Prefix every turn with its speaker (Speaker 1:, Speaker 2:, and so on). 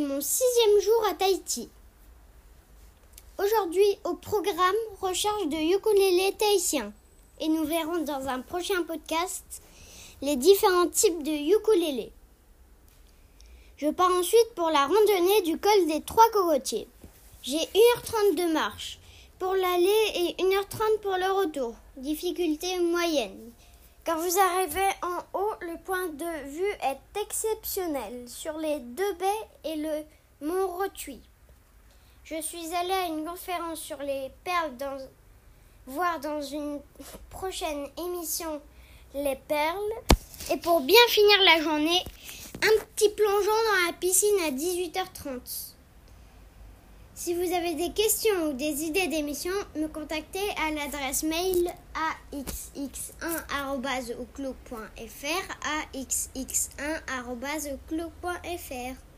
Speaker 1: mon sixième jour à Tahiti. Aujourd'hui, au programme, recherche de ukulélé tahitien. Et nous verrons dans un prochain podcast les différents types de ukulélé. Je pars ensuite pour la randonnée du col des Trois Cocotiers. J'ai 1h30 de marche pour l'aller et 1h30 pour le retour. Difficulté moyenne. Quand vous arrivez en haut, le point de vue est exceptionnel sur les deux baies et le mont Rotuy. Je suis allée à une conférence sur les perles, dans, voir dans une prochaine émission les perles. Et pour bien finir la journée, un petit plongeon dans la piscine à 18h30. Si vous avez des questions ou des idées d'émissions, me contactez à l'adresse mail axx1.oclo.fr axx1.oclo.fr